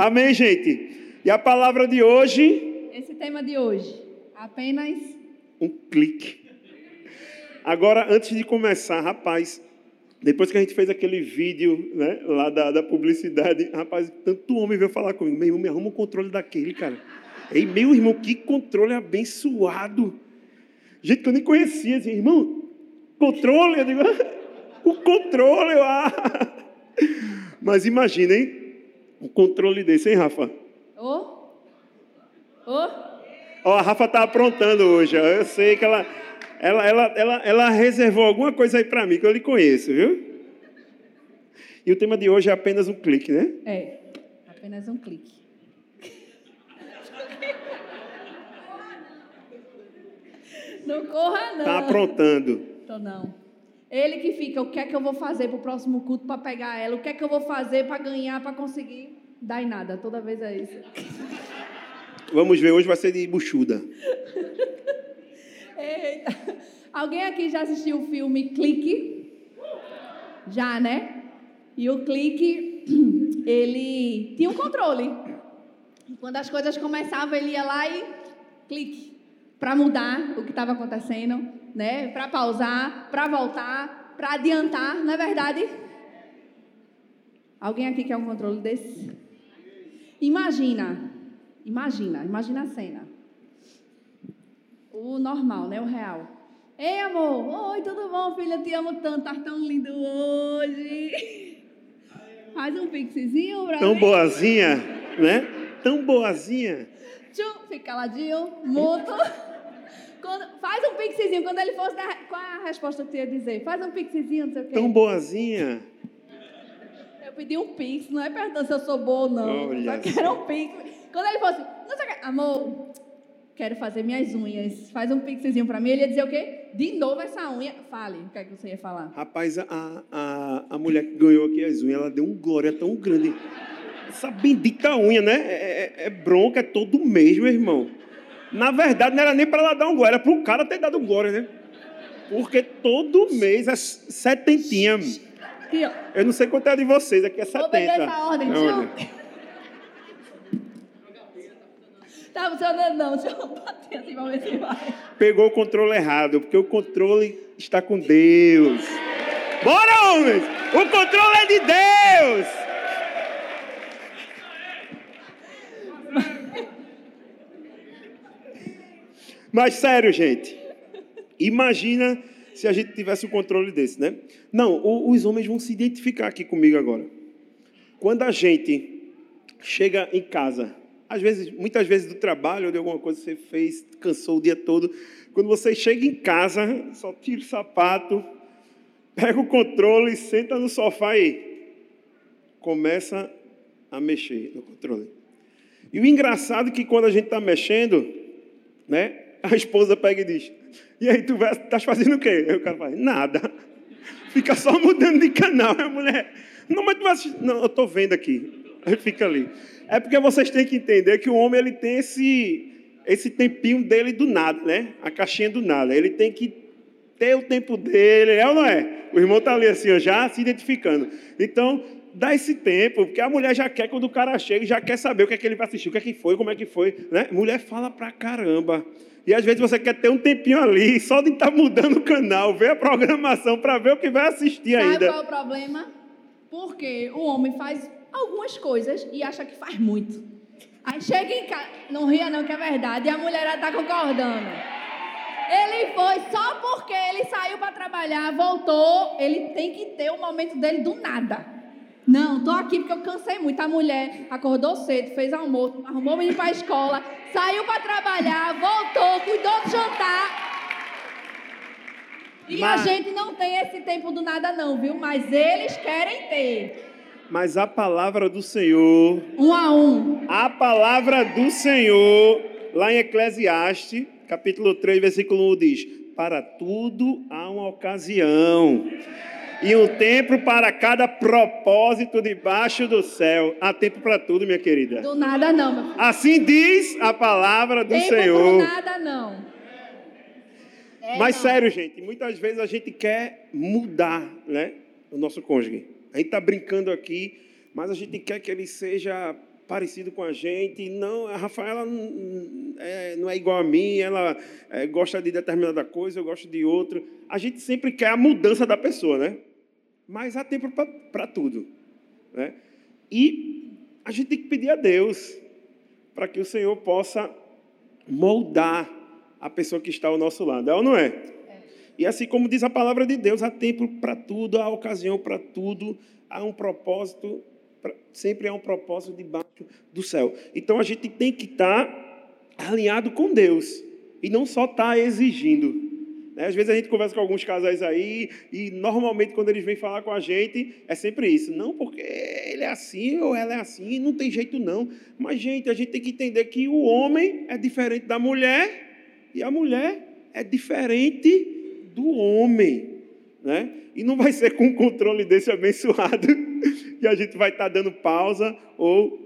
Amém, gente? E a palavra de hoje? Esse tema de hoje, apenas um clique. Agora, antes de começar, rapaz, depois que a gente fez aquele vídeo né, lá da, da publicidade, rapaz, tanto homem veio falar comigo, meu irmão, me arruma o controle daquele, cara. Ei, meu irmão, que controle abençoado. Gente que eu nem conhecia, assim, irmão, controle, eu digo, o controle, ah. Mas imaginem um controle desse, hein, Rafa? Ô? Oh. Ô? Oh. Ó, a Rafa tá aprontando hoje, ó. Eu sei que ela, ela, ela, ela, ela reservou alguma coisa aí para mim, que eu lhe conheço, viu? E o tema de hoje é apenas um clique, né? É, apenas um clique. Não corra, não. Tá aprontando. Tô não. Ele que fica, o que é que eu vou fazer para o próximo culto para pegar ela? O que é que eu vou fazer para ganhar, para conseguir? Dá em nada, toda vez é isso. Vamos ver, hoje vai ser de buchuda. Eita. Alguém aqui já assistiu o filme Clique? Já, né? E o Clique, ele tinha um controle. Quando as coisas começavam, ele ia lá e clique para mudar o que estava acontecendo né? Para pausar, para voltar, para adiantar, não é verdade? Alguém aqui quer um controle desse? Imagina, imagina, imagina a cena. O normal, né? O real. Ei, amor. Oi, tudo bom, filha? Eu te amo tanto. Tá tão lindo hoje. Faz um pixezinho pra Tão mim. boazinha, né? Tão boazinha. Tchum, fica caladinho, mudo. Quando, faz um pixezinho. Quando ele fosse dar. Qual é a resposta que tu ia dizer? Faz um pixezinho, não sei o quê. Tão boazinha. Eu pedi um pix, não é perguntando se eu sou boa ou não. Olha só quero um pix. Quando ele fosse, não sei o quê. Amor, quero fazer minhas unhas. Faz um pixezinho pra mim. Ele ia dizer o quê? De novo essa unha. Fale, o que é que você ia falar? Rapaz, a, a, a mulher que ganhou aqui as unhas, ela deu um glória tão grande. Essa bendita unha, né? É, é, é bronca, é todo mês, meu irmão. Na verdade, não era nem para ela dar um glória, era para o cara ter dado glória, né? Porque todo mês é setentinha. Eu não sei quanto é de vocês, aqui é setenta. essa ordem, Olha. Tá funcionando não, deixa eu bater assim pra ver se vai. Pegou o controle errado, porque o controle está com Deus. Bora, homens! O controle é de Deus! Mas sério, gente. Imagina se a gente tivesse o controle desse, né? Não, os homens vão se identificar aqui comigo agora. Quando a gente chega em casa, às vezes, muitas vezes do trabalho ou de alguma coisa que você fez, cansou o dia todo, quando você chega em casa, só tira o sapato, pega o controle, senta no sofá e começa a mexer no controle. E o engraçado é que quando a gente está mexendo, né, a esposa pega e diz: E aí, tu estás fazendo o quê? Aí o cara fala: Nada. Fica só mudando de canal. A mulher: Não, mas tu vai assistir. Não, eu estou vendo aqui. Aí fica ali. É porque vocês têm que entender que o homem ele tem esse, esse tempinho dele do nada, né? A caixinha do nada. Ele tem que ter o tempo dele, é ou não é? O irmão está ali assim, já se identificando. Então, dá esse tempo, porque a mulher já quer, quando o cara chega, já quer saber o que é que ele vai assistir, o que é que foi, como é que foi. Né? Mulher fala pra caramba. E às vezes você quer ter um tempinho ali, só de estar tá mudando o canal, ver a programação para ver o que vai assistir Sabe ainda. Sabe qual é o problema? Porque o homem faz algumas coisas e acha que faz muito. Aí chega em casa, não ria não que é verdade, e a mulher está concordando. Ele foi só porque ele saiu para trabalhar, voltou, ele tem que ter o momento dele do nada. Não, tô aqui porque eu cansei muito. A mulher acordou cedo, fez almoço, arrumou o menino para a escola, saiu para trabalhar, voltou, cuidou do jantar. E Mas... a gente não tem esse tempo do nada, não, viu? Mas eles querem ter. Mas a palavra do Senhor. Um a um. A palavra do Senhor, lá em Eclesiastes, capítulo 3, versículo 1, diz: Para tudo há uma ocasião e um tempo para cada propósito debaixo do céu. Há tempo para tudo, minha querida. Do nada não. Assim diz a palavra do tempo Senhor. Do nada não. É Mas não. sério, gente, muitas vezes a gente quer mudar, né, o nosso cônjuge. A gente está brincando aqui, mas a gente quer que ele seja parecido com a gente. Não, a Rafaela não é, não é igual a mim, ela é, gosta de determinada coisa, eu gosto de outra. A gente sempre quer a mudança da pessoa, né? Mas há tempo para tudo. Né? E a gente tem que pedir a Deus para que o Senhor possa moldar a pessoa que está ao nosso lado. É ou não é? E assim como diz a palavra de Deus, há tempo para tudo, há ocasião para tudo, há um propósito, sempre há um propósito debaixo do céu. Então a gente tem que estar alinhado com Deus e não só estar exigindo. Né? Às vezes a gente conversa com alguns casais aí e normalmente quando eles vêm falar com a gente é sempre isso. Não porque ele é assim ou ela é assim, não tem jeito não. Mas, gente, a gente tem que entender que o homem é diferente da mulher e a mulher é diferente do homem. Né? E não vai ser com o controle desse abençoado que a gente vai estar dando pausa ou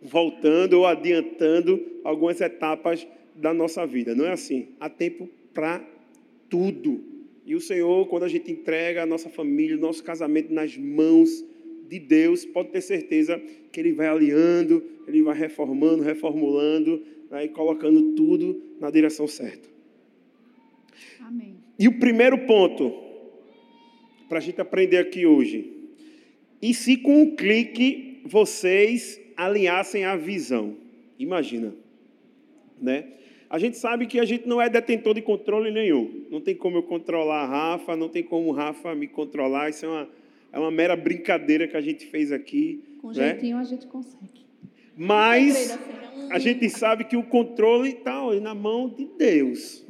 voltando ou adiantando algumas etapas da nossa vida. Não é assim. Há tempo para tudo. E o Senhor, quando a gente entrega a nossa família, o nosso casamento nas mãos de Deus, pode ter certeza que Ele vai alinhando, Ele vai reformando, reformulando né, e colocando tudo na direção certa. Amém. E o primeiro ponto, para a gente aprender aqui hoje. E se com um clique vocês alinhassem a visão? Imagina, né? A gente sabe que a gente não é detentor de controle nenhum. Não tem como eu controlar a Rafa, não tem como o Rafa me controlar. Isso é uma, é uma mera brincadeira que a gente fez aqui. Com né? jeitinho a gente consegue. Mas assim, a gente sabe que o controle está na mão de Deus,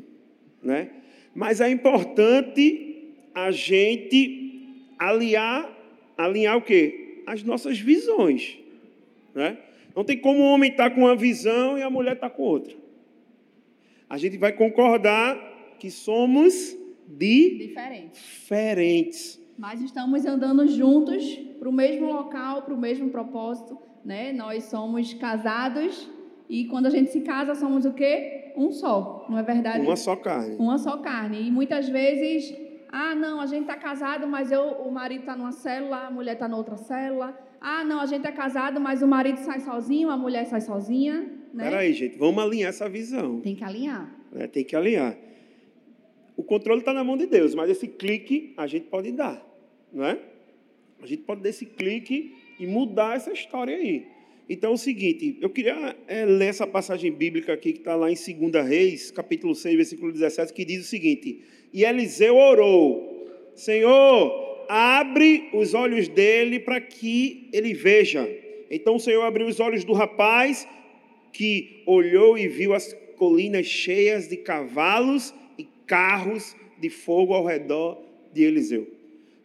né? Mas é importante a gente aliar, alinhar o quê? As nossas visões. Né? Não tem como o homem estar tá com uma visão e a mulher estar tá com outra. A gente vai concordar que somos de Diferente. diferentes. Mas estamos andando juntos para o mesmo local, para o mesmo propósito. Né? Nós somos casados e quando a gente se casa, somos o quê? Um só, não é verdade? Uma só carne. Uma só carne. E muitas vezes, ah, não, a gente está casado, mas eu, o marido está numa célula, a mulher está noutra célula. Ah, não, a gente é casado, mas o marido sai sozinho, a mulher sai sozinha. Né? Peraí, gente, vamos alinhar essa visão. Tem que alinhar. É, tem que alinhar. O controle está na mão de Deus, mas esse clique a gente pode dar, não é? A gente pode dar esse clique e mudar essa história aí. Então é o seguinte, eu queria é, ler essa passagem bíblica aqui que está lá em 2 Reis, capítulo 6, versículo 17, que diz o seguinte: E Eliseu orou, Senhor, abre os olhos dele para que ele veja. Então o Senhor abriu os olhos do rapaz, que olhou e viu as colinas cheias de cavalos e carros de fogo ao redor de Eliseu.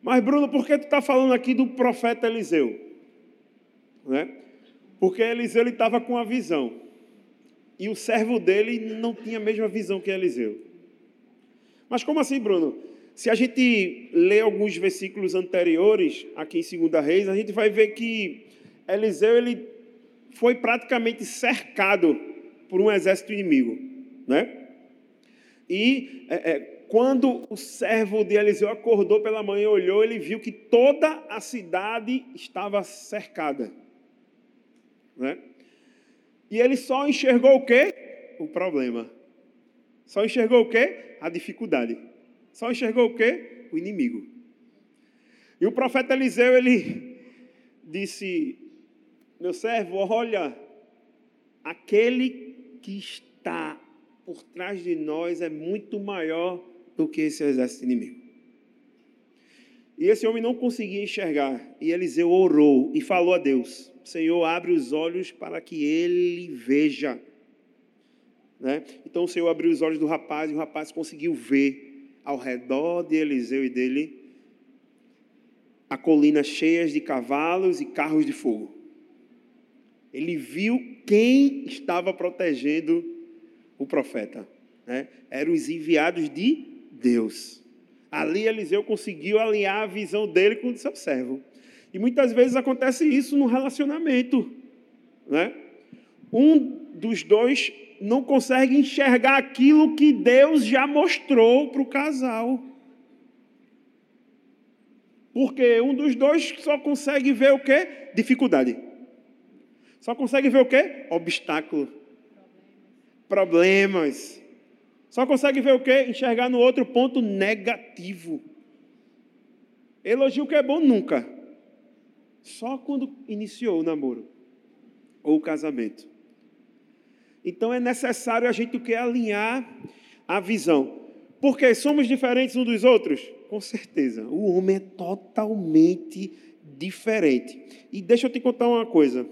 Mas, Bruno, por que tu está falando aqui do profeta Eliseu? Né? Porque Eliseu estava com a visão. E o servo dele não tinha a mesma visão que Eliseu. Mas como assim, Bruno? Se a gente lê alguns versículos anteriores, aqui em 2 Reis, a gente vai ver que Eliseu ele foi praticamente cercado por um exército inimigo. Né? E é, é, quando o servo de Eliseu acordou pela manhã e olhou, ele viu que toda a cidade estava cercada. Né? E ele só enxergou o quê? O problema. Só enxergou o quê? A dificuldade. Só enxergou o quê? O inimigo. E o profeta Eliseu, ele disse: Meu servo, olha, aquele que está por trás de nós é muito maior do que esse exército inimigo. E esse homem não conseguia enxergar. E Eliseu orou e falou a Deus: Senhor, abre os olhos para que ele veja. Né? Então o Senhor abriu os olhos do rapaz e o rapaz conseguiu ver ao redor de Eliseu e dele a colina cheias de cavalos e carros de fogo. Ele viu quem estava protegendo o profeta. Né? Eram os enviados de Deus. Ali Eliseu conseguiu alinhar a visão dele com o seu servo. E muitas vezes acontece isso no relacionamento. Né? Um dos dois não consegue enxergar aquilo que Deus já mostrou para o casal. Porque um dos dois só consegue ver o quê? Dificuldade. Só consegue ver o quê? Obstáculo. Problemas. Só consegue ver o quê? Enxergar no outro ponto negativo. Elogio que é bom nunca. Só quando iniciou o namoro ou o casamento. Então é necessário a gente o que alinhar a visão. Porque somos diferentes uns dos outros? Com certeza. O homem é totalmente diferente. E deixa eu te contar uma coisa.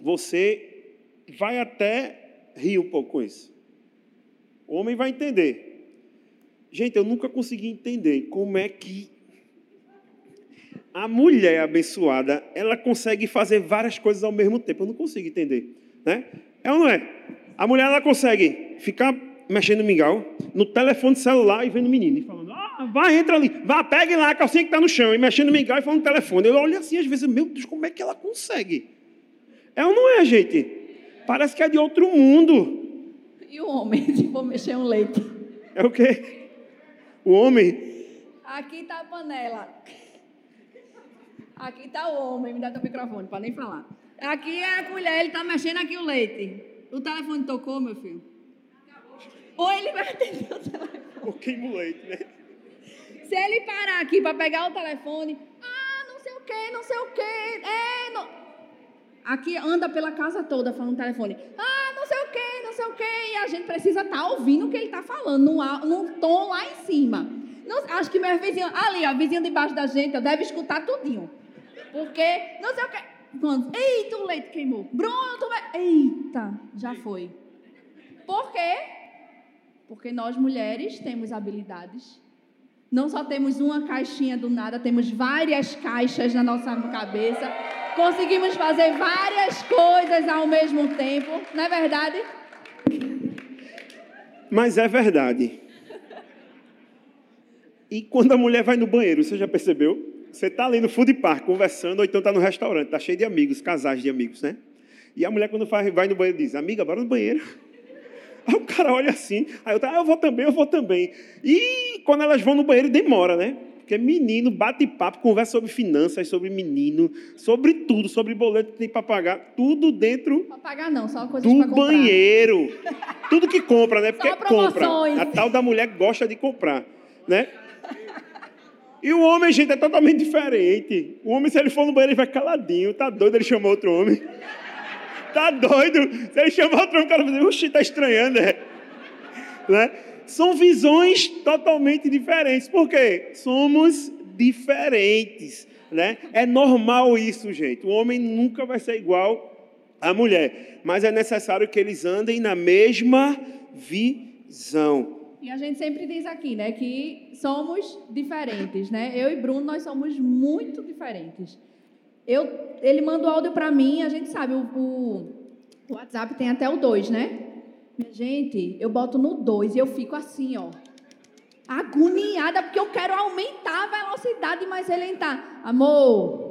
Você vai até rir um pouco com isso. O homem vai entender. Gente, eu nunca consegui entender como é que a mulher abençoada, ela consegue fazer várias coisas ao mesmo tempo. Eu não consigo entender, né? É ou não é? A mulher ela consegue ficar mexendo no mingau, no telefone celular e vendo o menino, e falando, ah, vai, entra ali, vá, pegue lá a calcinha que está no chão, e mexendo no mingau e falando no telefone. Eu olho assim, às vezes, meu Deus, como é que ela consegue? É ou não é, gente? Parece que é de outro mundo. E o homem, se for mexer um leite? É o quê? O homem? Aqui está a panela. Aqui está o homem, me dá teu microfone, para nem falar. Aqui é a colher, ele está mexendo aqui o leite. O telefone tocou, meu filho? Ou ele vai atender o telefone. Ou queima o leite, né? Se ele parar aqui para pegar o telefone, ah, não sei o que, não sei o que, é, não... Aqui anda pela casa toda falando no telefone, ah, não sei o que, não sei o que, e a gente precisa estar tá ouvindo o que ele está falando, num, num tom lá em cima. Não, acho que meu vizinho, ali, ó, vizinho debaixo da gente, deve escutar tudinho. Porque, não sei o que. Quando, eita, o leite queimou. Bruno, tu vai. Eita, já foi. Por quê? Porque nós mulheres temos habilidades. Não só temos uma caixinha do nada, temos várias caixas na nossa cabeça. Conseguimos fazer várias coisas ao mesmo tempo, não é verdade? Mas é verdade. E quando a mulher vai no banheiro, você já percebeu? Você está ali no food park conversando, ou então está no restaurante, está cheio de amigos, casais de amigos, né? E a mulher, quando vai no banheiro, diz: Amiga, bora no banheiro. Aí o cara olha assim, aí eu, ah, eu vou também, eu vou também. E quando elas vão no banheiro, demora, né? Porque menino bate papo, conversa sobre finanças, sobre menino, sobre tudo, sobre boleto que tem para pagar, tudo dentro. Para pagar não, só coisas do banheiro. tudo que compra, né? Porque compra. A tal da mulher gosta de comprar, né? E o homem, gente, é totalmente diferente. O homem, se ele for no banheiro, ele vai caladinho. Tá doido ele chamar outro homem. Tá doido. Se ele chamar outro homem, o cara vai dizer, oxi, tá estranhando, é. Né? São visões totalmente diferentes. Por quê? Somos diferentes. Né? É normal isso, gente. O homem nunca vai ser igual à mulher. Mas é necessário que eles andem na mesma visão. E a gente sempre diz aqui, né, que somos diferentes, né? Eu e Bruno, nós somos muito diferentes. Eu, ele manda o áudio para mim, a gente sabe, o, o, o WhatsApp tem até o 2, né? Gente, eu boto no 2 e eu fico assim, ó. Agoniada, porque eu quero aumentar a velocidade, mas ele tá. Amor.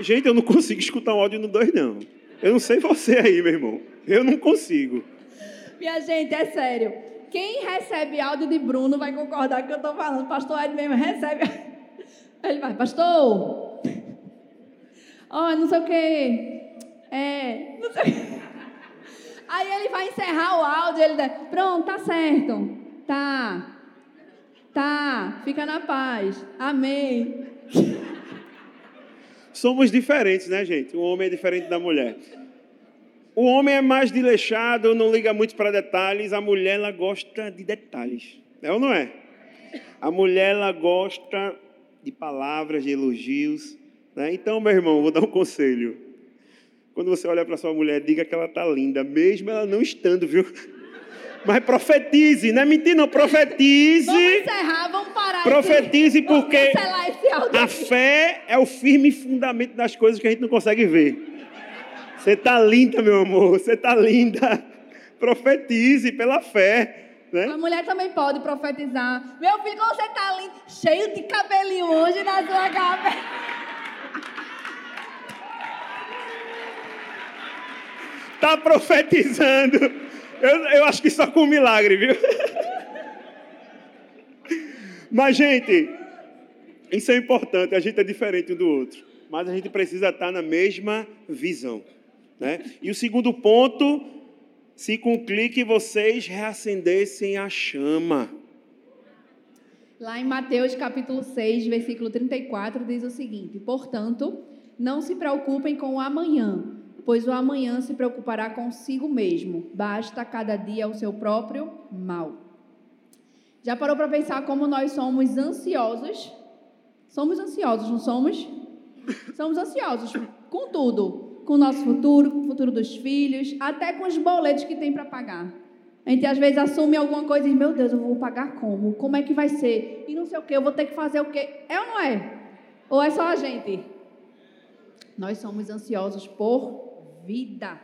Gente, eu não consigo escutar um áudio no 2, não. Eu não sei você aí, meu irmão. Eu não consigo. Minha gente, é sério. Quem recebe áudio de Bruno vai concordar com o que eu estou falando. Pastor Ed mesmo recebe. Ele vai, pastor. Ó, oh, não sei o quê. É, não sei. Aí ele vai encerrar o áudio, ele diz, pronto, tá certo. Tá. Tá, fica na paz. Amém. Somos diferentes, né, gente? O homem é diferente da mulher. O homem é mais desleixado, não liga muito para detalhes. A mulher, ela gosta de detalhes. É ou não é? A mulher, ela gosta de palavras, de elogios. Né? Então, meu irmão, vou dar um conselho. Quando você olha para sua mulher, diga que ela está linda, mesmo ela não estando, viu? Mas profetize, não é mentira, não. Profetize. Vamos encerrar, vamos parar. Profetize, porque a fé é o firme fundamento das coisas que a gente não consegue ver. Você está linda, meu amor. Você está linda. Profetize pela fé. Né? A mulher também pode profetizar. Meu filho, você está lindo, cheio de cabelinho hoje na sua cabeça. Está profetizando. Eu, eu acho que só com um milagre, viu? Mas, gente, isso é importante. A gente é diferente um do outro. mas a gente precisa estar na mesma visão. Né? E o segundo ponto, se com um clique vocês reacendessem a chama. Lá em Mateus capítulo 6, versículo 34, diz o seguinte: Portanto, não se preocupem com o amanhã, pois o amanhã se preocupará consigo mesmo. Basta cada dia o seu próprio mal. Já parou para pensar como nós somos ansiosos? Somos ansiosos, não somos? Somos ansiosos com tudo, com o nosso futuro, com o futuro dos filhos, até com os boletos que tem para pagar. A gente às vezes assume alguma coisa e diz, meu Deus, eu vou pagar como? Como é que vai ser? E não sei o que, eu vou ter que fazer o quê? É ou não é? Ou é só a gente? Nós somos ansiosos por vida.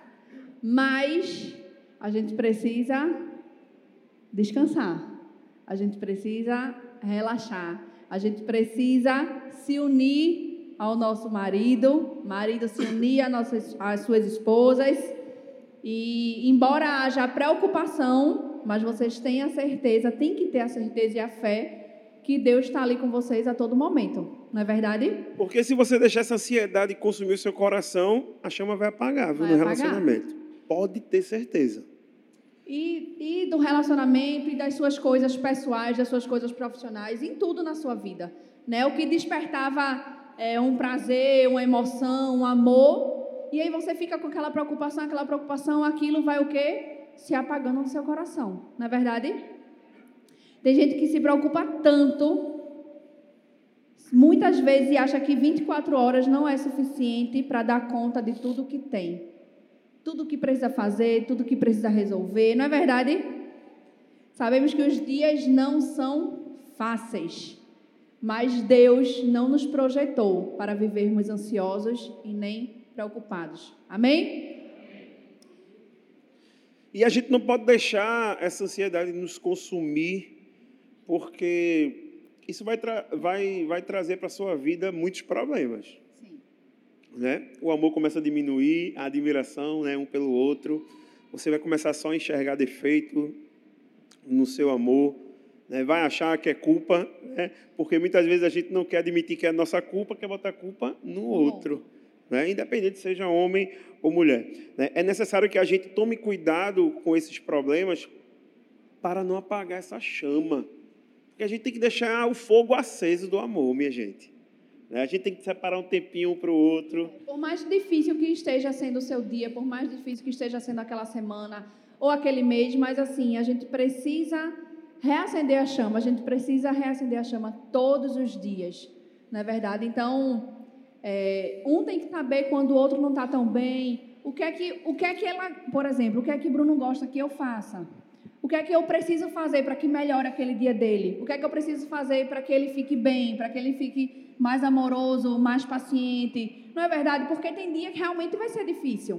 Mas a gente precisa descansar. A gente precisa relaxar. A gente precisa se unir ao nosso marido, marido se unir às, nossas, às suas esposas e embora haja preocupação, mas vocês têm a certeza, tem que ter a certeza e a fé que Deus está ali com vocês a todo momento. Não é verdade? Porque se você deixar essa ansiedade consumir o seu coração, a chama vai apagar, viu, vai no apagar. relacionamento. Pode ter certeza. E, e do relacionamento e das suas coisas pessoais, das suas coisas profissionais, em tudo na sua vida. Né? O que despertava é, um prazer, uma emoção, um amor, e aí você fica com aquela preocupação, aquela preocupação, aquilo vai o quê? Se apagando no seu coração. Não é verdade? Tem gente que se preocupa tanto, muitas vezes e acha que 24 horas não é suficiente para dar conta de tudo que tem. Tudo que precisa fazer, tudo que precisa resolver, não é verdade? Sabemos que os dias não são fáceis, mas Deus não nos projetou para vivermos ansiosos e nem preocupados. Amém? E a gente não pode deixar essa ansiedade nos consumir, porque isso vai, tra vai, vai trazer para a sua vida muitos problemas. Sim. Né? O amor começa a diminuir, a admiração né, um pelo outro. Você vai começar só a enxergar defeito no seu amor. Né? Vai achar que é culpa, né? porque muitas vezes a gente não quer admitir que é nossa culpa, quer botar culpa no outro né? independente seja homem ou mulher. Né? É necessário que a gente tome cuidado com esses problemas para não apagar essa chama. Porque a gente tem que deixar o fogo aceso do amor, minha gente. Né? A gente tem que separar um tempinho um para o outro. Por mais difícil que esteja sendo o seu dia, por mais difícil que esteja sendo aquela semana ou aquele mês, mas assim, a gente precisa reacender a chama, a gente precisa reacender a chama todos os dias, não é verdade? Então, é, um tem que saber quando o outro não está tão bem. O que é que, o que é que ela, por exemplo, o que é que Bruno gosta que eu faça? O que é que eu preciso fazer para que melhore aquele dia dele? O que é que eu preciso fazer para que ele fique bem, para que ele fique mais amoroso, mais paciente? Não é verdade? Porque tem dia que realmente vai ser difícil.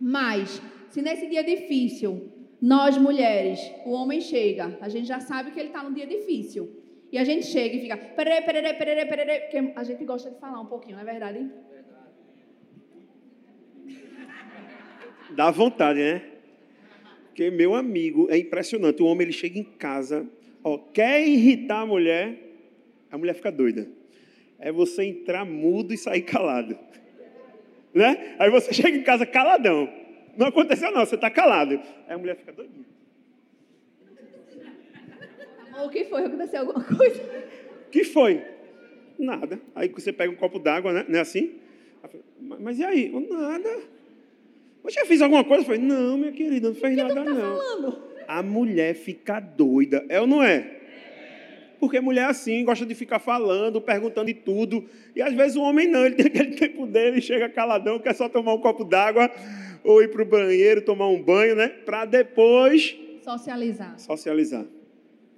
Mas, se nesse dia difícil, nós mulheres, o homem chega, a gente já sabe que ele está num dia difícil. E a gente chega e fica, perere, perere, perere, perere, porque a gente gosta de falar um pouquinho, não é verdade? Dá vontade, né? Porque, meu amigo, é impressionante. O homem ele chega em casa, ó, quer irritar a mulher, a mulher fica doida. É você entrar mudo e sair calado. Né? Aí você chega em casa caladão. Não aconteceu, não, você está calado. Aí a mulher fica doidinha. O que foi? Aconteceu alguma coisa? que foi? Nada. Aí você pega um copo d'água, né? Não é assim? Mas e aí? Nada. Você já fez alguma coisa? Eu falei, não, minha querida, não fez nada, tá não. Falando? A mulher fica doida. É ou não é? Porque mulher é assim, gosta de ficar falando, perguntando de tudo. E às vezes o homem não, ele tem aquele tempo dele, chega caladão, quer só tomar um copo d'água ou ir para o banheiro, tomar um banho, né? Para depois. Socializar. Socializar.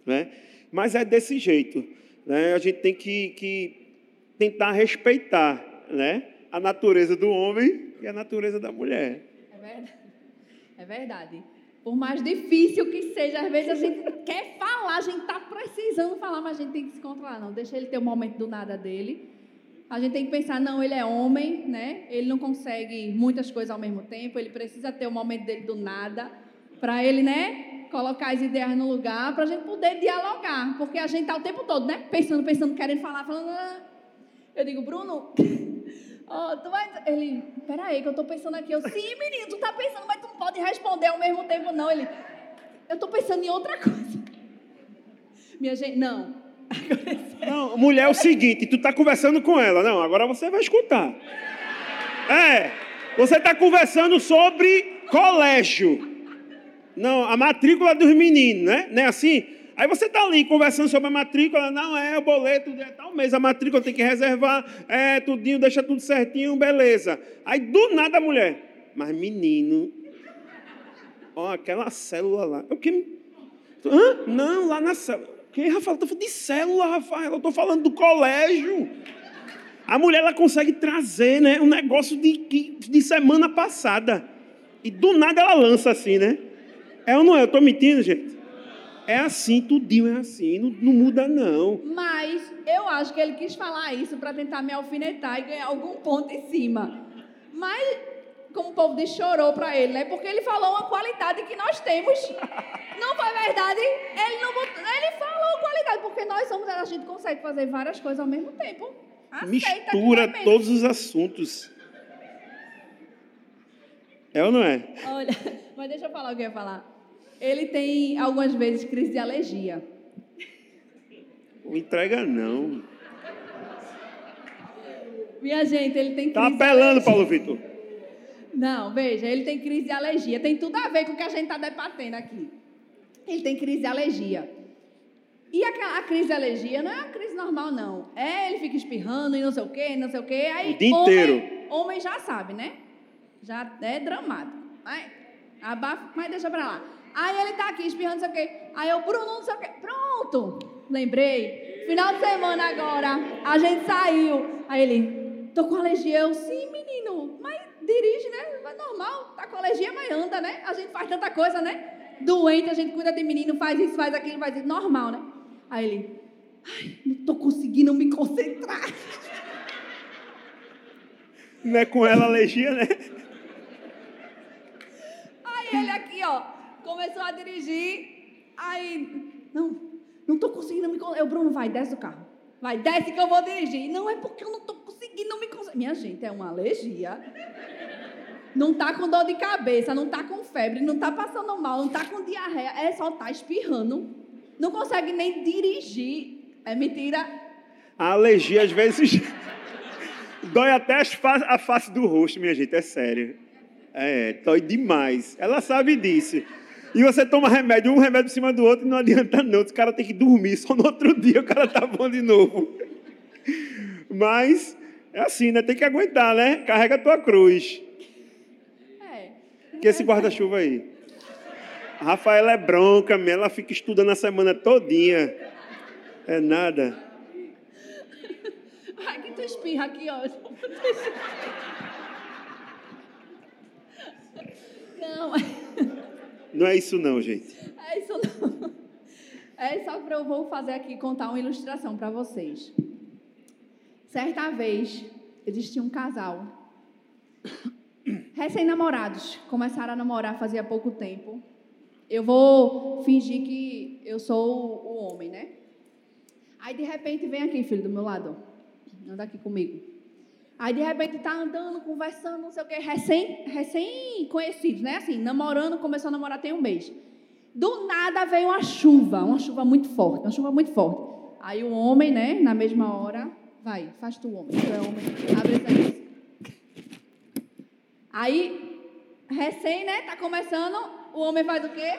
Né? Mas é desse jeito. Né? A gente tem que, que tentar respeitar né? a natureza do homem e a natureza da mulher. Verdade. É verdade. Por mais difícil que seja, às vezes a gente quer falar, a gente está precisando falar, mas a gente tem que se controlar. Não, deixa ele ter o um momento do nada dele. A gente tem que pensar, não, ele é homem, né? Ele não consegue muitas coisas ao mesmo tempo, ele precisa ter o um momento dele do nada, para ele, né? colocar as ideias no lugar para a gente poder dialogar, porque a gente está o tempo todo, né? Pensando, pensando, querendo falar, falando. Ah. Eu digo, Bruno, Oh, tu vai... Ele, peraí, que eu tô pensando aqui. Eu, sim, menino, tu tá pensando, mas tu não pode responder ao mesmo tempo, não. Ele, eu tô pensando em outra coisa. Minha gente, não. Não, mulher é o seguinte, tu tá conversando com ela. Não, agora você vai escutar. É, você tá conversando sobre colégio. Não, a matrícula dos meninos, né? Não é assim? Aí você está ali conversando sobre a matrícula, não é o boleto é tal mês, a matrícula tem que reservar, é tudinho, deixa tudo certinho, beleza. Aí do nada a mulher, mas menino, ó, aquela célula lá, o que? Hã? Não, lá na célula. Que, Rafael? Eu falando de célula, Rafael, eu estou falando do colégio. A mulher ela consegue trazer, né, um negócio de, de semana passada. E do nada ela lança assim, né? É ou não é? Eu estou mentindo, gente? É assim, tudinho é assim, não, não, muda não. Mas eu acho que ele quis falar isso para tentar me alfinetar e ganhar algum ponto em cima. Mas, como o povo diz, chorou para ele, né? Porque ele falou uma qualidade que nós temos. Não foi verdade? Ele não ele falou qualidade, porque nós somos, a gente consegue fazer várias coisas ao mesmo tempo. Aceita Mistura todos os assuntos. É ou não é? Olha, mas deixa eu falar o que eu ia falar. Ele tem algumas vezes crise de alergia. Não entrega não. Minha gente, ele tem tá crise. Tá apelando, Paulo Vitor. Não, veja, ele tem crise de alergia. Tem tudo a ver com o que a gente está debatendo aqui. Ele tem crise de alergia. E a, a, crise de alergia não é uma crise normal, não. É, ele fica espirrando e não sei o quê, não sei o quê. Aí, o dia homem, inteiro. Homem já sabe, né? Já é dramático. Mas, abafa, mas deixa pra lá. Aí ele tá aqui espirrando, não sei o quê. Aí eu, Bruno, não sei o quê. Pronto, lembrei. Final de semana agora, a gente saiu. Aí ele, tô com alergia. Eu, sim, menino, mas dirige, né? É normal, tá com alergia, mas anda, né? A gente faz tanta coisa, né? Doente, a gente cuida de menino, faz isso, faz aquilo, faz isso. Normal, né? Aí ele, ai, não tô conseguindo me concentrar. Não é com ela alergia, né? Aí ele aqui, ó começou a dirigir, aí, não, não estou conseguindo me. Eu, Bruno, vai, desce do carro. Vai, desce que eu vou dirigir. Não é porque eu não estou conseguindo me. Minha gente, é uma alergia. Não tá com dor de cabeça, não tá com febre, não tá passando mal, não tá com diarreia, é só tá espirrando. Não consegue nem dirigir. É mentira. A alergia, às vezes, dói até a face do rosto, minha gente, é sério. É, dói demais. Ela sabe disso. E você toma remédio, um remédio em cima do outro, e não adianta não. Esse cara tem que dormir, só no outro dia o cara tá bom de novo. Mas é assim, né? Tem que aguentar, né? Carrega a tua cruz. É. Que esse guarda-chuva aí. A Rafaela é bronca, ela fica estudando a semana todinha. É nada. Ai, que tu espirra aqui, ó. Não. Não é isso não, gente. É isso não. É só que eu vou fazer aqui contar uma ilustração para vocês. Certa vez existia um casal recém-namorados, começaram a namorar fazia pouco tempo. Eu vou fingir que eu sou o homem, né? Aí de repente vem aqui, filho, do meu lado. Anda aqui comigo. Aí de repente tá andando, conversando, não sei o quê, recém, recém conhecidos, né? Assim, namorando, começou a namorar tem um mês. Do nada veio uma chuva, uma chuva muito forte, uma chuva muito forte. Aí o homem, né, na mesma hora, vai, faz tu homem, tu é homem, abre essa Aí, recém, né, tá começando, o homem faz o quê?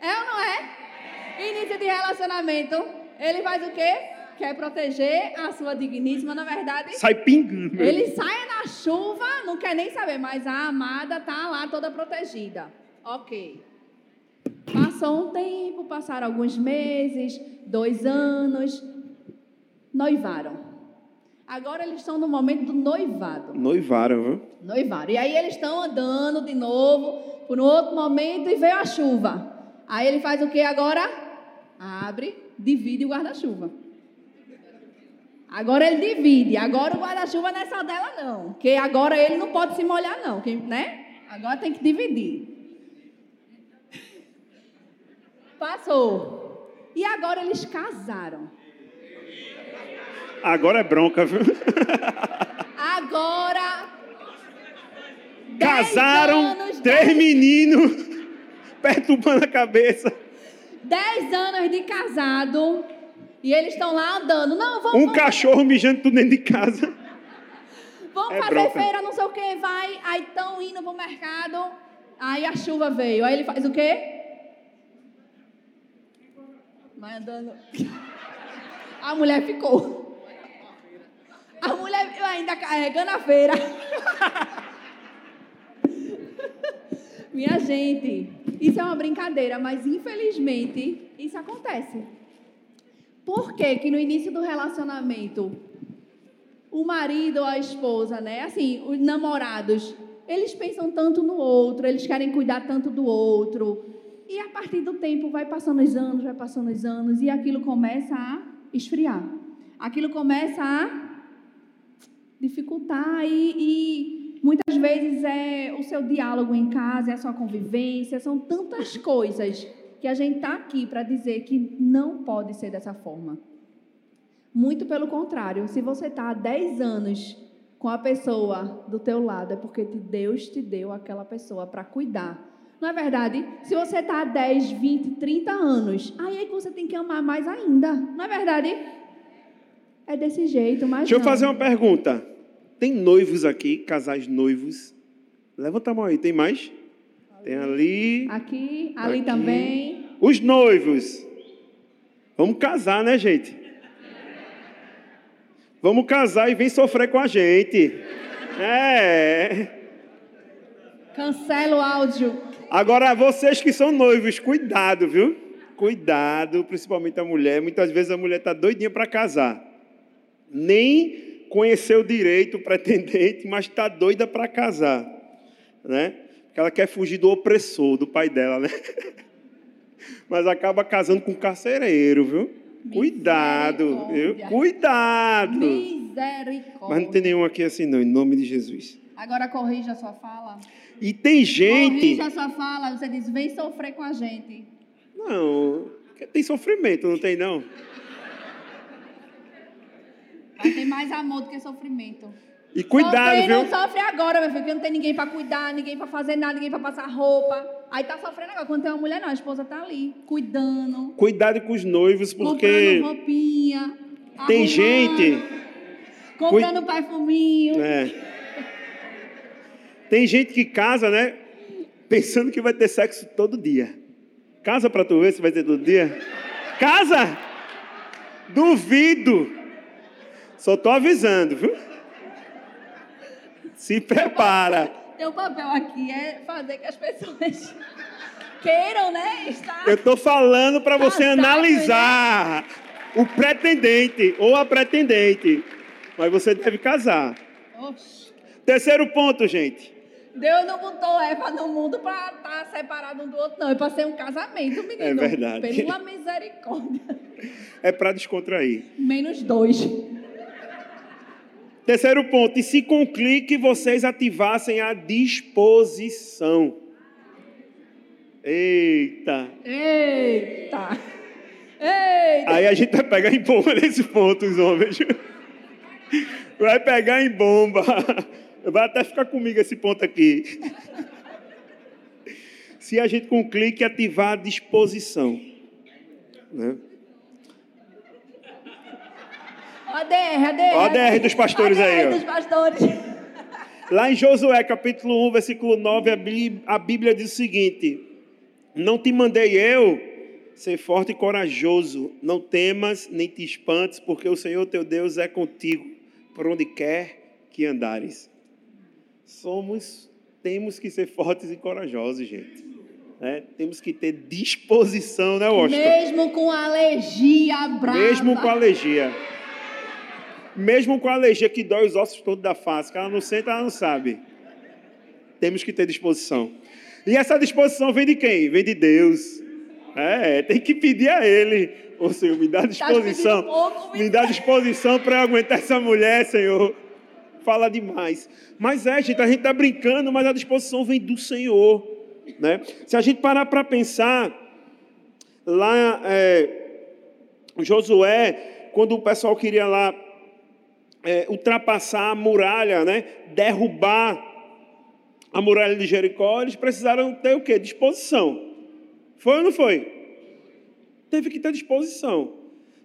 É ou não é? Início de relacionamento, ele faz o quê? Quer proteger a sua digníssima, na verdade. Sai pingando. Ele sai na chuva, não quer nem saber, mas a amada tá lá toda protegida. Ok. Passou um tempo, passaram alguns meses, dois anos, noivaram. Agora eles estão no momento do noivado. Noivaram, viu? Noivaram. E aí eles estão andando de novo por um outro momento e veio a chuva. Aí ele faz o que agora? Abre, divide o guarda-chuva. Agora ele divide. Agora o guarda-chuva não é só dela, não. Porque agora ele não pode se molhar, não. Né? Agora tem que dividir. Passou. E agora eles casaram. Agora é bronca, viu? Agora. dez Casaram, três dez- meninos, perturbando a cabeça. 10 anos de casado e eles estão lá andando. Não, vamos, Um vamos, cachorro mijando tudo dentro de casa. vamos é fazer bronca. feira, não sei o que, vai. Aí estão indo pro mercado. Aí a chuva veio. Aí ele faz o quê? Vai andando. A mulher ficou. A mulher ainda carregando a feira. Minha gente, isso é uma brincadeira, mas infelizmente isso acontece. Por que que no início do relacionamento o marido ou a esposa, né? Assim, os namorados, eles pensam tanto no outro, eles querem cuidar tanto do outro. E a partir do tempo vai passando os anos, vai passando os anos e aquilo começa a esfriar. Aquilo começa a dificultar e, e muitas vezes é o seu diálogo em casa, é a sua convivência, são tantas coisas que a gente está aqui para dizer que não pode ser dessa forma. Muito pelo contrário, se você está há 10 anos com a pessoa do teu lado, é porque Deus te deu aquela pessoa para cuidar. Não é verdade? Se você está há 10, 20, 30 anos, aí é que você tem que amar mais ainda. Não é verdade? É desse jeito, mas Deixa eu não. fazer uma pergunta. Tem noivos aqui, casais noivos? Levanta a mão aí, tem mais? Tem ali. Aqui, ali Aqui. também. Os noivos. Vamos casar, né, gente? Vamos casar e vem sofrer com a gente. É. Cancela o áudio. Agora, vocês que são noivos, cuidado, viu? Cuidado, principalmente a mulher. Muitas vezes a mulher está doidinha para casar. Nem conheceu direito o pretendente, mas está doida para casar. Né? Porque ela quer fugir do opressor, do pai dela, né? Mas acaba casando com um carcereiro, viu? Cuidado, viu? Cuidado. Misericórdia. Mas não tem nenhum aqui assim, não, em nome de Jesus. Agora corrija a sua fala. E tem gente. Corrija a sua fala. Você diz, vem sofrer com a gente. Não, porque tem sofrimento, não tem não? Mas tem mais amor do que sofrimento. E cuidado, Sofrer viu? não sofre agora, meu filho, porque não tem ninguém pra cuidar, ninguém pra fazer nada, ninguém pra passar roupa. Aí tá sofrendo agora. Quando tem uma mulher, não, a esposa tá ali, cuidando, Cuidado com os noivos, porque comprando roupinha. tem gente. Comprando perfuminho. É. Tem gente que casa, né? Pensando que vai ter sexo todo dia. Casa pra tu ver se vai ter todo dia. Casa! Duvido! Só tô avisando, viu? Se prepara. Teu papel aqui é fazer que as pessoas queiram, né? Estar. Eu tô falando para você Casado, analisar o pretendente ou a pretendente. Mas você deve casar. Oxe. Terceiro ponto, gente. Deus não botou Eva no mundo pra estar separado um do outro, não. É pra ser um casamento, menino. É verdade. Pela misericórdia. É para descontrair. Menos dois. Terceiro ponto, e se conclui que vocês ativassem a disposição. Eita! Eita! Eita! Aí a gente vai pegar em bomba nesse ponto, os homens. Vai pegar em bomba. Vai até ficar comigo esse ponto aqui. Se a gente concluir que ativar a disposição. Né? Ó a DR, a DR. Ó a DR dos pastores a DR aí, ó. dos pastores. Lá em Josué, capítulo 1, versículo 9, a Bí- a Bíblia diz o seguinte: Não te mandei eu ser forte e corajoso, não temas nem te espantes, porque o Senhor teu Deus é contigo, por onde quer que andares. Somos, temos que ser fortes e corajosos, gente. né? Temos que ter disposição, né, Washington? Mesmo com alergia brava. Mesmo com alergia. Mesmo com alergia que dói os ossos todos da face, que ela não sente, ela não sabe. Temos que ter disposição. E essa disposição vem de quem? Vem de Deus. É, tem que pedir a Ele. Ô Senhor, me dá disposição. pedindo pouco, me dá disposição para aguentar essa mulher, Senhor. Fala demais. Mas é, gente, a gente está brincando, mas a disposição vem do Senhor. Né? Se a gente parar para pensar, lá é, Josué, quando o pessoal queria lá é, ultrapassar a muralha, né? derrubar a muralha de Jericó, eles precisaram ter o quê? Disposição. Foi ou não foi? Teve que ter disposição.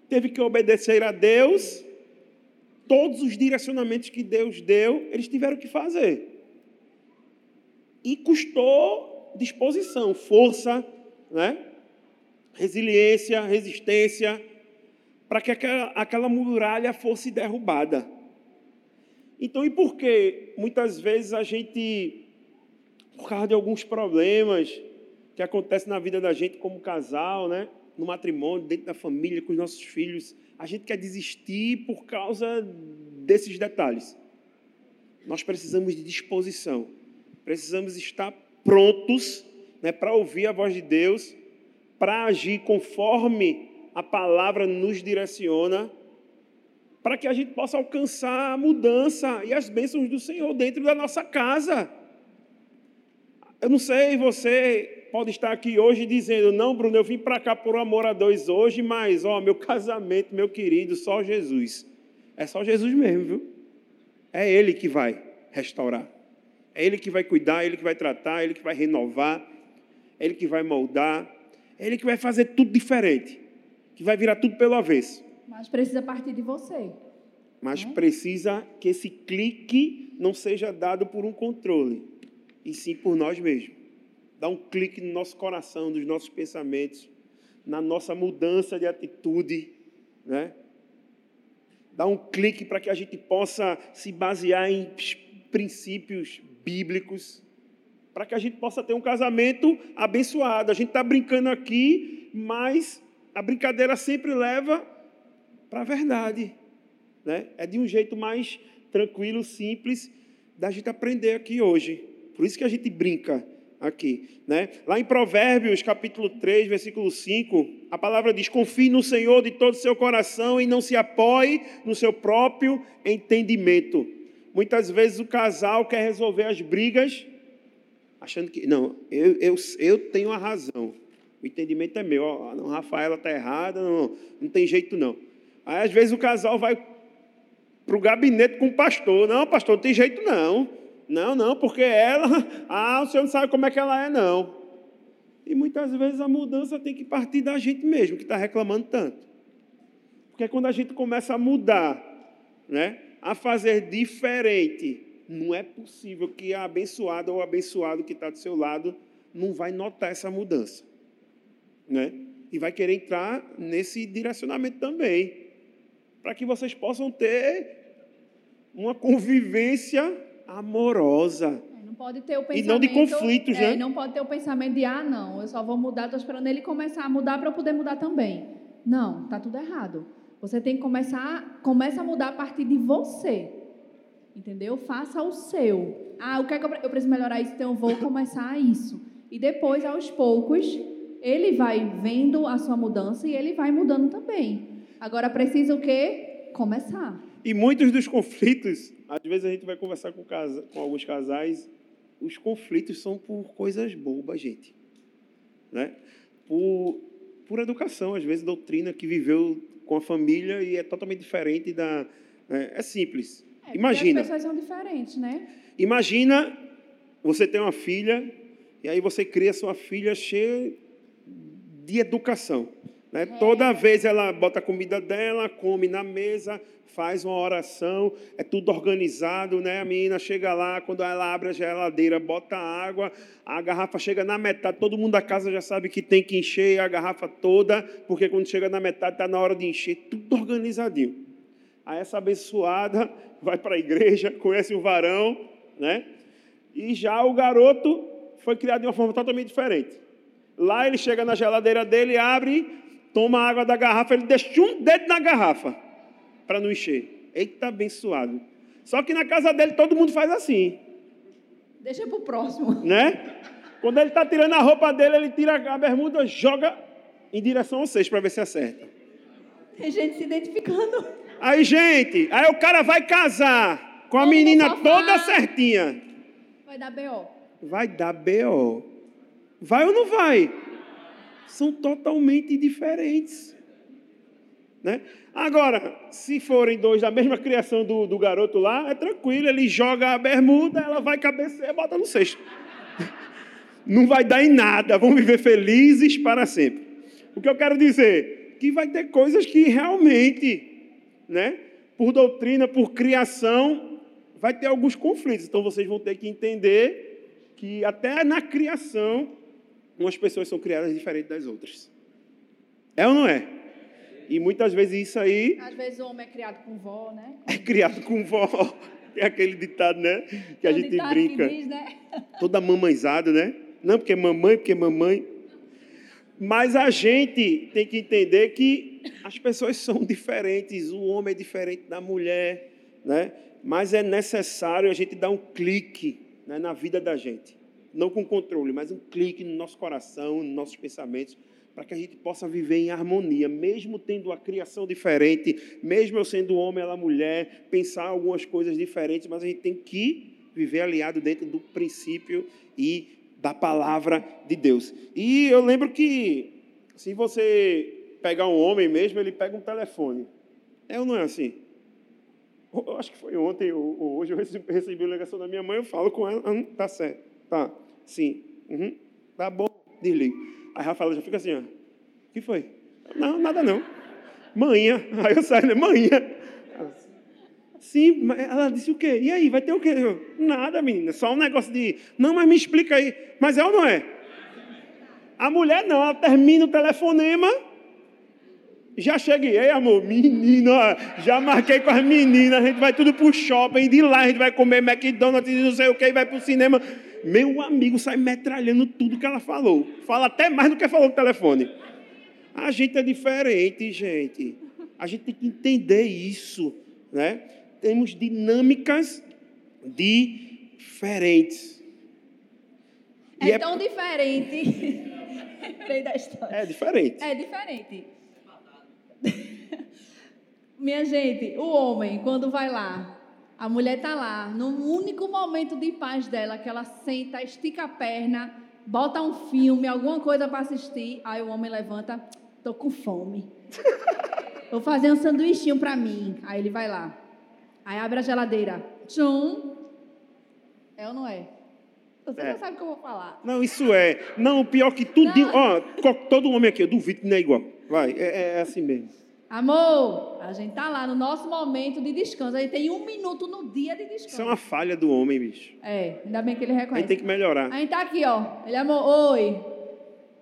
Teve que obedecer a Deus. Todos os direcionamentos que Deus deu, eles tiveram que fazer. E custou disposição, força, né? resiliência, resistência, para que aquela, aquela muralha fosse derrubada. Então, e por que muitas vezes a gente, por causa de alguns problemas que acontecem na vida da gente como casal, né? no matrimônio, dentro da família, com os nossos filhos, a gente quer desistir por causa desses detalhes. Nós precisamos de disposição, precisamos estar prontos né, para ouvir a voz de Deus, para agir conforme a palavra nos direciona, para que a gente possa alcançar a mudança e as bênçãos do Senhor dentro da nossa casa. Eu não sei, você pode estar aqui hoje dizendo: Não, Bruno, eu vim para cá por amor a dois hoje, mas, ó, meu casamento, meu querido, só Jesus. É só Jesus mesmo, viu? É Ele que vai restaurar. É Ele que vai cuidar, é Ele que vai tratar, é Ele que vai renovar, é Ele que vai moldar, é Ele que vai fazer tudo diferente que vai virar tudo pelo avesso. Mas precisa partir de você. Mas né? precisa que esse clique não seja dado por um controle, e sim por nós mesmos. Dá um clique no nosso coração, nos nossos pensamentos, na nossa mudança de atitude, né? Dá um clique para que a gente possa se basear em princípios bíblicos, para que a gente possa ter um casamento abençoado. A gente está brincando aqui, mas a brincadeira sempre leva para a verdade. Né? É de um jeito mais tranquilo, simples, da gente aprender aqui hoje. Por isso que a gente brinca aqui. Né? Lá em Provérbios, capítulo 3, versículo 5, a palavra diz: Confie no Senhor de todo o seu coração e não se apoie no seu próprio entendimento. Muitas vezes o casal quer resolver as brigas achando que, não, eu, eu, eu tenho a razão. O entendimento é meu. Não, Rafaela está errada, não, não tem jeito não. Aí às vezes o casal vai para o gabinete com o pastor. Não, pastor, não tem jeito não. Não, não, porque ela, ah, o senhor não sabe como é que ela é, não. E muitas vezes a mudança tem que partir da gente mesmo, que está reclamando tanto. Porque quando a gente começa a mudar, né, a fazer diferente, não é possível que a abençoada ou o abençoado que está do seu lado não vai notar essa mudança né? E vai querer entrar nesse direcionamento também, para que vocês possam ter uma convivência amorosa. É, não pode ter o pensamento, e não de conflitos, é, né? Não pode ter o pensamento de, ah, não, eu só vou mudar, estou esperando ele começar a mudar para eu poder mudar também. Não, tá tudo errado. Você tem que começar, começa a mudar a partir de você. Entendeu? Faça o seu. Ah, o que é que eu, eu preciso melhorar isso, então eu vou começar isso. E depois, aos poucos, ele vai vendo a sua mudança e ele vai mudando também. Agora precisa o quê? Começar. E muitos dos conflitos, às vezes a gente vai conversar com, casa, com alguns casais, os conflitos são por coisas bobas, gente. Né? Por, por educação, às vezes doutrina que viveu com a família e é totalmente diferente da. É, é simples. É, Imagina. As pessoas são diferentes, né? Imagina você tem uma filha e aí você cria sua filha cheia de educação. Né? É. Toda vez ela bota a comida dela, come na mesa, faz uma oração, é tudo organizado, né? A menina chega lá, quando ela abre a geladeira, bota água, a garrafa chega na metade, todo mundo da casa já sabe que tem que encher a garrafa toda, porque quando chega na metade está na hora de encher, tudo organizadinho. Aí essa abençoada vai para a igreja, conhece o varão, né? E já o garoto foi criado de uma forma totalmente diferente. Lá ele chega na geladeira dele, abre, toma a água da garrafa, ele deixa um dedo na garrafa para não encher. Eita, abençoado. Só que na casa dele todo mundo faz assim. Deixa para o próximo. Né? Quando ele está tirando a roupa dele, ele tira a bermuda, joga em direção ao sexto para ver se acerta. Tem gente se identificando. Aí, gente, aí o cara vai casar com a menina toda certinha. Vai dar B.O. Vai dar B.O. Vai ou não vai? São totalmente diferentes. Né? Agora, se forem dois da mesma criação do, do garoto lá, é tranquilo, ele joga a bermuda, ela vai cabecear e bota no cesto. Não vai dar em nada, vão viver felizes para sempre. O que eu quero dizer? Que vai ter coisas que realmente, né, por doutrina, por criação, vai ter alguns conflitos. Então vocês vão ter que entender que até na criação, umas pessoas são criadas diferentes das outras. É ou não é? E muitas vezes isso aí. Às vezes o homem é criado com vó, né? É criado com vó. É aquele ditado, né? Que a gente brinca. Diz, né? Toda mamãezada, né? Não porque é mamãe, porque é mamãe. Mas a gente tem que entender que as pessoas são diferentes, o homem é diferente da mulher, né? Mas é necessário a gente dar um clique né, na vida da gente. Não com controle, mas um clique no nosso coração, nos nossos pensamentos, para que a gente possa viver em harmonia, mesmo tendo a criação diferente, mesmo eu sendo homem, ela mulher, pensar algumas coisas diferentes, mas a gente tem que viver aliado dentro do princípio e da palavra de Deus. E eu lembro que se você pegar um homem mesmo, ele pega um telefone. É ou não é assim? Eu acho que foi ontem ou hoje eu recebi, a ligação da minha mãe, eu falo com ela, ah, tá certo, tá, sim, uhum, tá bom, desligo. Aí Rafaela já fica assim, ó, o que foi? Não, nada não. Manhã. Aí eu saio, né? Manhã. Sim, ela disse o quê? E aí, vai ter o quê? Eu, Nada, menina, só um negócio de. Não, mas me explica aí. Mas é ou não é? A mulher não, ela termina o telefonema, já cheguei, ei amor, menino, já marquei com as meninas, a gente vai tudo pro shopping, de lá a gente vai comer McDonald's, não sei o que, vai pro cinema. Meu amigo sai metralhando tudo que ela falou. Fala até mais do que falou no telefone. A gente é diferente, gente. A gente tem que entender isso, né? temos dinâmicas diferentes. É, é tão diferente. da história. É diferente. É diferente. Minha gente, o homem, quando vai lá, a mulher está lá, no único momento de paz dela, que ela senta, estica a perna, bota um filme, alguma coisa para assistir, aí o homem levanta, tô com fome. Vou fazer um sanduichinho para mim. Aí ele vai lá. Aí abre a geladeira. Tchum. É ou não é? Você é. não sabe o que eu vou falar. Não, isso é. Não, pior que tudo. Ó, todo homem aqui, eu duvido que não é igual. Vai, é, é, é, assim mesmo. Amor, a gente tá lá no nosso momento de descanso. A gente tem um minuto no dia de descanso. Isso é uma falha do homem, bicho. É, ainda bem que ele reconhece. A gente tem que melhorar. A gente tá aqui, ó. Ele, amor, oi.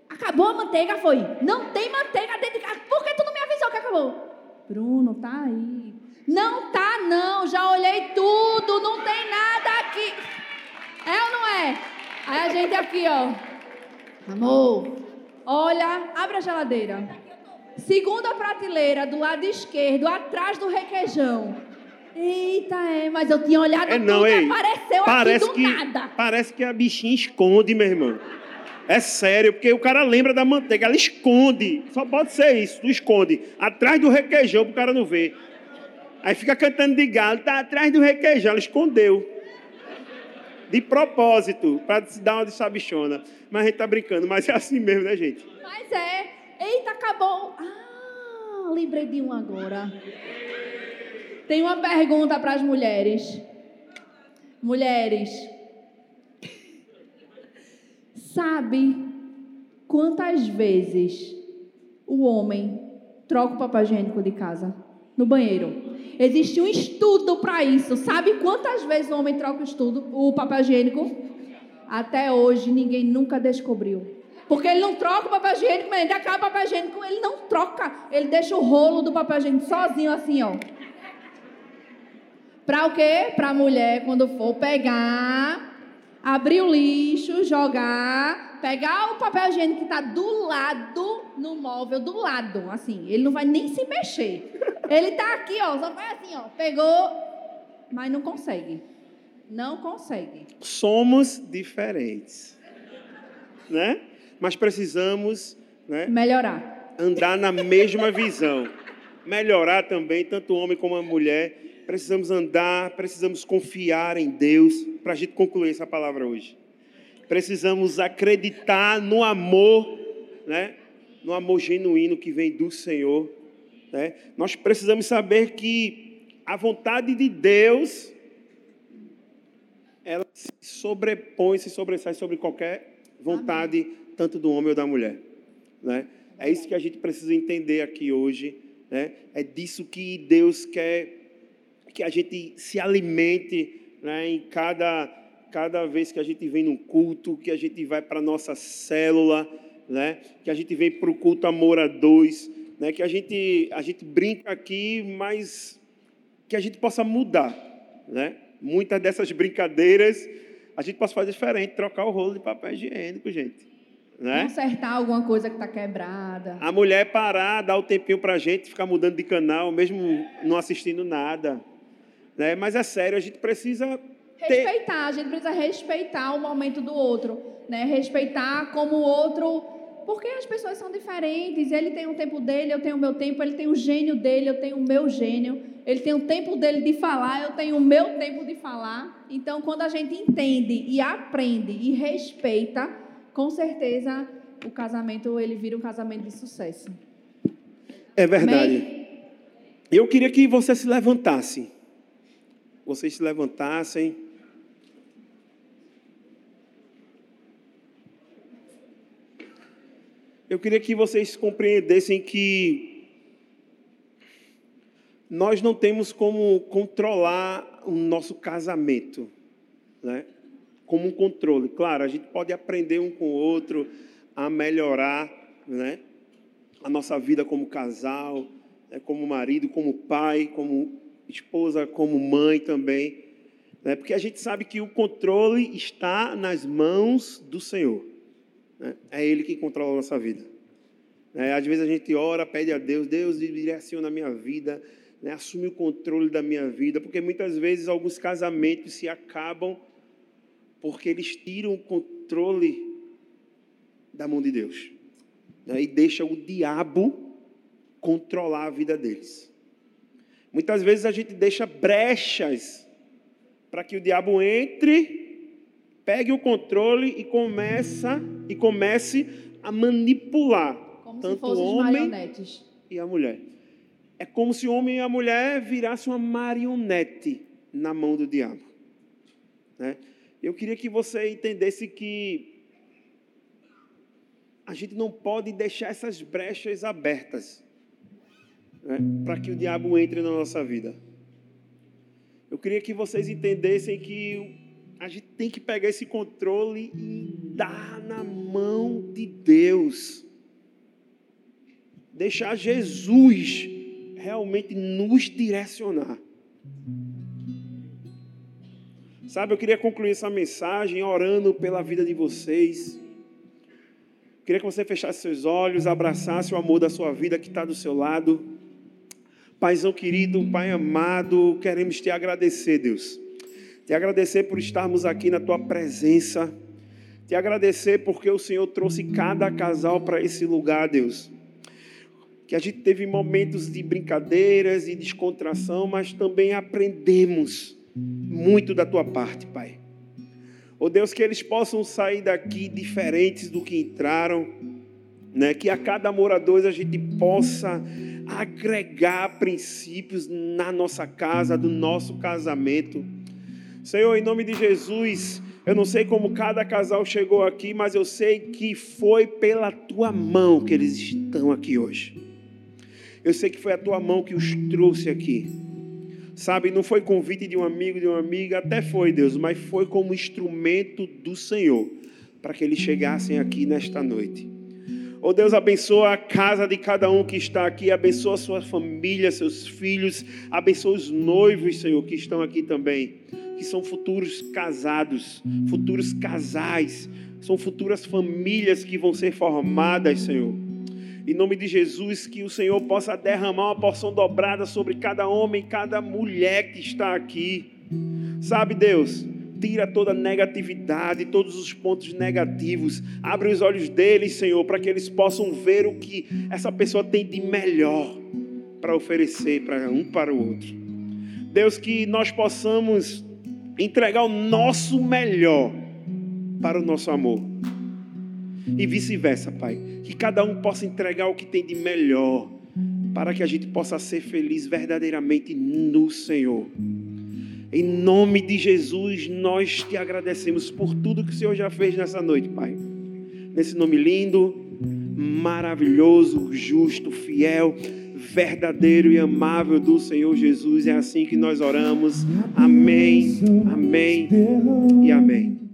Acabou a manteiga, foi. Não tem manteiga dentro de casa. Por que tu não me avisou que acabou? Bruno, tá aí. Não tá, não. Já olhei tudo, não tem nada aqui. É ou não é? Aí a gente aqui, ó. Amor, olha, abre a geladeira. Segunda prateleira, do lado esquerdo, atrás do requeijão. Eita, é, mas eu tinha olhado é, não, tudo ei, apareceu parece aqui do que, nada. Parece que a bichinha esconde, meu irmão. É sério, porque o cara lembra da manteiga, ela esconde. Só pode ser isso, tu esconde. Atrás do requeijão pro cara não ver. Aí fica cantando de galo, tá atrás do requeijão, ela escondeu. De propósito, para dar uma de sabichona. Mas a gente tá brincando, mas é assim mesmo, né, gente? Mas é. Eita, acabou. Ah, lembrei de um agora. Tem uma pergunta para as mulheres. Mulheres, sabe quantas vezes o homem troca o papel higiênico de casa no banheiro? Existe um estudo para isso. Sabe quantas vezes o homem troca o estudo, o papel higiênico? Até hoje ninguém nunca descobriu. Porque ele não troca o papel higiênico, mas ele acaba o papel higiênico, ele não troca. Ele deixa o rolo do papel higiênico sozinho assim, ó. Para o quê? Para a mulher, quando for pegar, abrir o lixo, jogar, pegar o papel higiênico que está do lado no móvel, do lado, assim. Ele não vai nem se mexer. Ele está aqui, ó, só faz assim, ó. Pegou, mas não consegue. Não consegue. Somos diferentes. Né? Mas precisamos né, melhorar. Andar na mesma visão. Melhorar também, tanto o homem como a mulher. Precisamos andar, precisamos confiar em Deus para a gente concluir essa palavra hoje. Precisamos acreditar no amor, né? no amor genuíno que vem do Senhor Né? Nós precisamos saber que a vontade de Deus ela se sobrepõe, se sobressai sobre qualquer vontade, Amém. Tanto do homem ou da mulher. Né? É isso que a gente precisa entender aqui hoje. Né? É disso que Deus quer que a gente se alimente né? em cada, cada vez que a gente vem num culto, que a gente vai para a nossa célula, né? que a gente vem para o culto Amor a Dois, né? que a gente, a gente brinca aqui, mas que a gente possa mudar. Né? Muitas dessas brincadeiras a gente possa fazer diferente, trocar o rolo de papel higiênico, gente. Né? Consertar alguma coisa que está quebrada. A mulher parar, dar o tempinho para a gente, ficar mudando de canal, mesmo não assistindo nada. Né? Mas é sério, a gente precisa. Ter... Respeitar, a gente precisa respeitar o momento do outro. Né? Respeitar como o outro. Porque as pessoas são diferentes. Ele tem o tempo dele, eu tenho o meu tempo. Ele tem o gênio dele, eu tenho o meu gênio. Ele tem o tempo dele de falar, eu tenho o meu tempo de falar. Então, quando a gente entende e aprende e respeita, com certeza o casamento ele vira um casamento de sucesso. É verdade. Amém? Eu queria que você se levantasse. Vocês se levantassem. Eu queria que vocês compreendessem que nós não temos como controlar o nosso casamento, né? Como um controle. Claro, a gente pode aprender um com o outro a melhorar, né? A nossa vida como casal, né? como marido, como pai, como esposa, como mãe também, né? Porque a gente sabe que o controle está nas mãos do Senhor. Né? É Ele que controla a nossa vida. É, às vezes a gente ora, pede a Deus, Deus direciona a minha vida, né, assumir o controle da minha vida, porque muitas vezes alguns casamentos se acabam porque eles tiram o controle da mão de Deus né, e deixam o diabo controlar a vida deles. Muitas vezes a gente deixa brechas para que o diabo entre, pegue o controle e começa e comece a manipular Como tanto o homem e a mulher. É como se o homem e a mulher virassem uma marionete na mão do diabo. Né? Eu queria que você entendesse que a gente não pode deixar essas brechas abertas né, para que o diabo entre na nossa vida. Eu queria que vocês entendessem que a gente tem que pegar esse controle e dar na mão de Deus. Deixar Jesus realmente nos direcionar. Sabe, eu queria concluir essa mensagem orando pela vida de vocês. Queria que você fechasse seus olhos, abraçasse o amor da sua vida que está do seu lado. Paizão querido, Pai amado, queremos te agradecer, Deus. Te agradecer por estarmos aqui na tua presença. Te agradecer porque o Senhor trouxe cada casal para esse lugar, Deus que a gente teve momentos de brincadeiras e descontração, mas também aprendemos muito da tua parte, Pai. Oh Deus, que eles possam sair daqui diferentes do que entraram, né? que a cada morador a gente possa agregar princípios na nossa casa, do nosso casamento. Senhor, em nome de Jesus, eu não sei como cada casal chegou aqui, mas eu sei que foi pela tua mão que eles estão aqui hoje. Eu sei que foi a tua mão que os trouxe aqui. Sabe, não foi convite de um amigo, de uma amiga, até foi, Deus, mas foi como instrumento do Senhor para que eles chegassem aqui nesta noite. Oh Deus, abençoa a casa de cada um que está aqui, abençoa sua família, seus filhos, abençoa os noivos, Senhor, que estão aqui também, que são futuros casados, futuros casais, são futuras famílias que vão ser formadas, Senhor. Em nome de Jesus, que o Senhor possa derramar uma porção dobrada sobre cada homem, cada mulher que está aqui. Sabe, Deus, tira toda negatividade, todos os pontos negativos. Abre os olhos deles, Senhor, para que eles possam ver o que essa pessoa tem de melhor para oferecer para um para o outro. Deus, que nós possamos entregar o nosso melhor para o nosso amor. E vice-versa, Pai. Que cada um possa entregar o que tem de melhor para que a gente possa ser feliz verdadeiramente no Senhor. Em nome de Jesus, nós te agradecemos por tudo que o Senhor já fez nessa noite, Pai. Nesse nome lindo, maravilhoso, justo, fiel, verdadeiro e amável do Senhor Jesus. É assim que nós oramos. Amém, amém e amém.